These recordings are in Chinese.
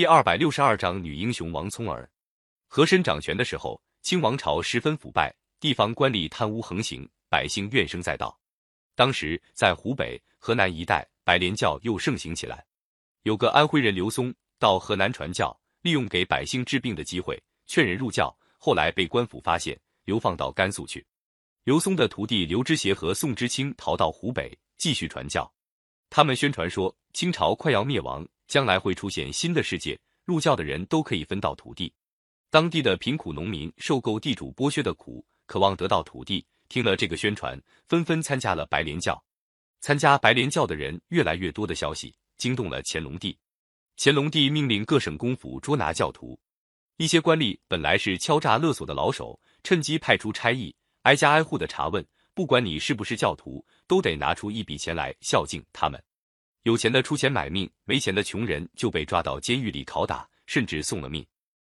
第二百六十二章女英雄王聪儿。和珅掌权的时候，清王朝十分腐败，地方官吏贪污横行，百姓怨声载道。当时在湖北、河南一带，白莲教又盛行起来。有个安徽人刘松到河南传教，利用给百姓治病的机会，劝人入教。后来被官府发现，流放到甘肃去。刘松的徒弟刘知协和宋知清逃到湖北，继续传教。他们宣传说，清朝快要灭亡。将来会出现新的世界，入教的人都可以分到土地。当地的贫苦农民受够地主剥削的苦，渴望得到土地。听了这个宣传，纷纷参加了白莲教。参加白莲教的人越来越多的消息惊动了乾隆帝。乾隆帝命令各省公府捉拿教徒。一些官吏本来是敲诈勒索的老手，趁机派出差役，挨家挨户的查问。不管你是不是教徒，都得拿出一笔钱来孝敬他们。有钱的出钱买命，没钱的穷人就被抓到监狱里拷打，甚至送了命。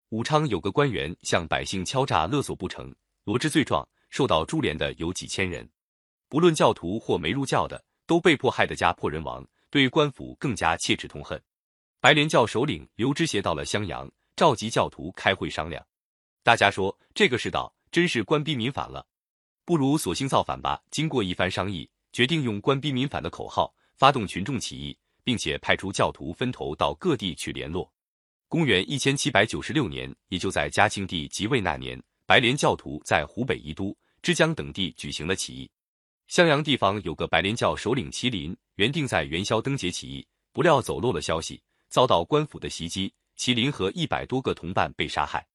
武昌有个官员向百姓敲诈勒索不成，罗织罪状，受到株连的有几千人。不论教徒或没入教的，都被迫害得家破人亡，对官府更加切齿痛恨。白莲教首领刘知协到了襄阳，召集教徒开会商量。大家说这个世道真是官逼民反了，不如索性造反吧。经过一番商议，决定用官逼民反的口号。发动群众起义，并且派出教徒分头到各地去联络。公元一千七百九十六年，也就在嘉庆帝即位那年，白莲教徒在湖北宜都、枝江等地举行了起义。襄阳地方有个白莲教首领麒麟，原定在元宵灯节起义，不料走漏了消息，遭到官府的袭击，麒麟和一百多个同伴被杀害。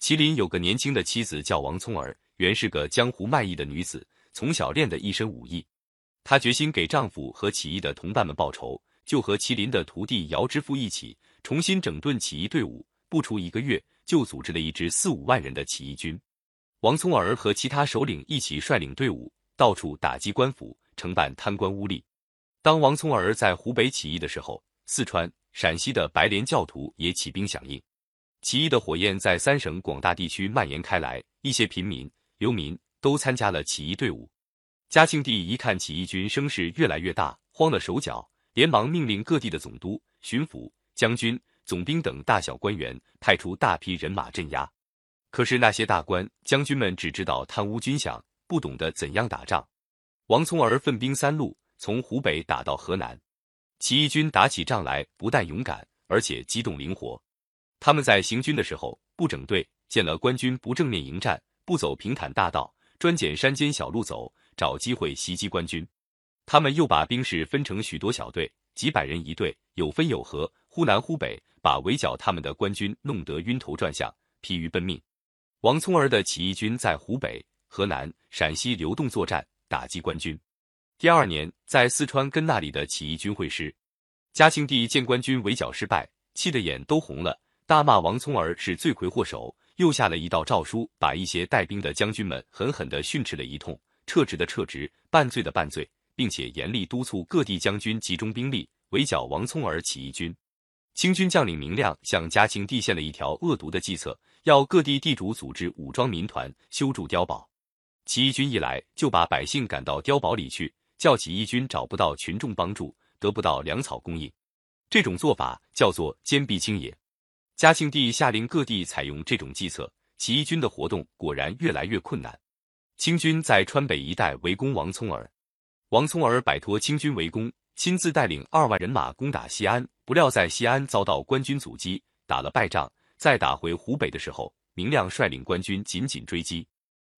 麒麟有个年轻的妻子叫王聪儿，原是个江湖卖艺的女子，从小练得一身武艺。她决心给丈夫和起义的同伴们报仇，就和麒麟的徒弟姚之富一起重新整顿起义队伍。不出一个月，就组织了一支四五万人的起义军。王聪儿和其他首领一起率领队伍，到处打击官府，惩办贪官污吏。当王聪儿在湖北起义的时候，四川、陕西的白莲教徒也起兵响应。起义的火焰在三省广大地区蔓延开来，一些平民、流民都参加了起义队伍。嘉庆帝一看起义军声势越来越大，慌了手脚，连忙命令各地的总督、巡抚、将军、总兵等大小官员派出大批人马镇压。可是那些大官、将军们只知道贪污军饷，不懂得怎样打仗。王聪儿分兵三路，从湖北打到河南。起义军打起仗来，不但勇敢，而且机动灵活。他们在行军的时候不整队，见了官军不正面迎战，不走平坦大道，专拣山间小路走。找机会袭击官军，他们又把兵士分成许多小队，几百人一队，有分有合，忽南忽北，把围剿他们的官军弄得晕头转向，疲于奔命。王聪儿的起义军在湖北、河南、陕西流动作战，打击官军。第二年，在四川跟那里的起义军会师，嘉庆帝见官军围剿失败，气得眼都红了，大骂王聪儿是罪魁祸首，又下了一道诏书，把一些带兵的将军们狠狠地训斥了一通。撤职的撤职，办罪的办罪，并且严厉督促各地将军集中兵力围剿王聪儿起义军。清军将领明亮向嘉庆帝献了一条恶毒的计策，要各地地主组织武装民团修筑碉堡。起义军一来，就把百姓赶到碉堡里去，叫起义军找不到群众帮助，得不到粮草供应。这种做法叫做坚壁清野。嘉庆帝下令各地采用这种计策，起义军的活动果然越来越困难。清军在川北一带围攻王聪儿，王聪儿摆脱清军围攻，亲自带领二万人马攻打西安，不料在西安遭到官军阻击，打了败仗。再打回湖北的时候，明亮率领官军紧紧追击，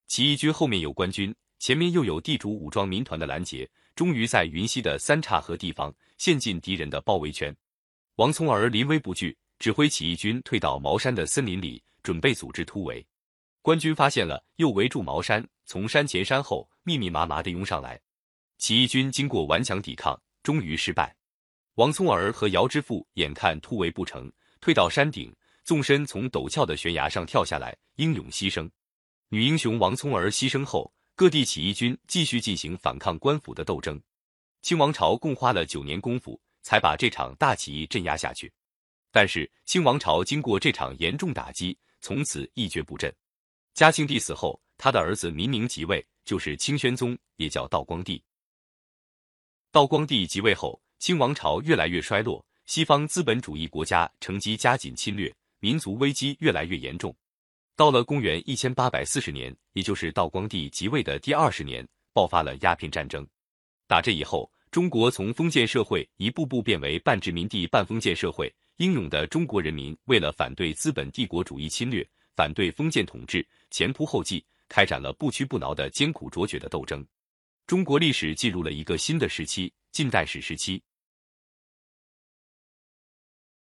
起义军后面有官军，前面又有地主武装民团的拦截，终于在云溪的三岔河地方陷进敌人的包围圈。王聪儿临危不惧，指挥起义军退到茅山的森林里，准备组织突围。官军发现了，又围住茅山，从山前山后密密麻麻的拥上来。起义军经过顽强抵抗，终于失败。王聪儿和姚之富眼看突围不成，退到山顶，纵身从陡峭的悬崖上跳下来，英勇牺牲。女英雄王聪儿牺牲后，各地起义军继续进行反抗官府的斗争。清王朝共花了九年功夫，才把这场大起义镇压下去。但是，清王朝经过这场严重打击，从此一蹶不振。嘉庆帝死后，他的儿子明明即位，就是清宣宗，也叫道光帝。道光帝即位后，清王朝越来越衰落，西方资本主义国家乘机加紧侵略，民族危机越来越严重。到了公元一千八百四十年，也就是道光帝即位的第二十年，爆发了鸦片战争。打这以后，中国从封建社会一步步变为半殖民地半封建社会。英勇的中国人民为了反对资本帝国主义侵略，反对封建统治，前仆后继，开展了不屈不挠的艰苦卓绝的斗争。中国历史进入了一个新的时期——近代史时期。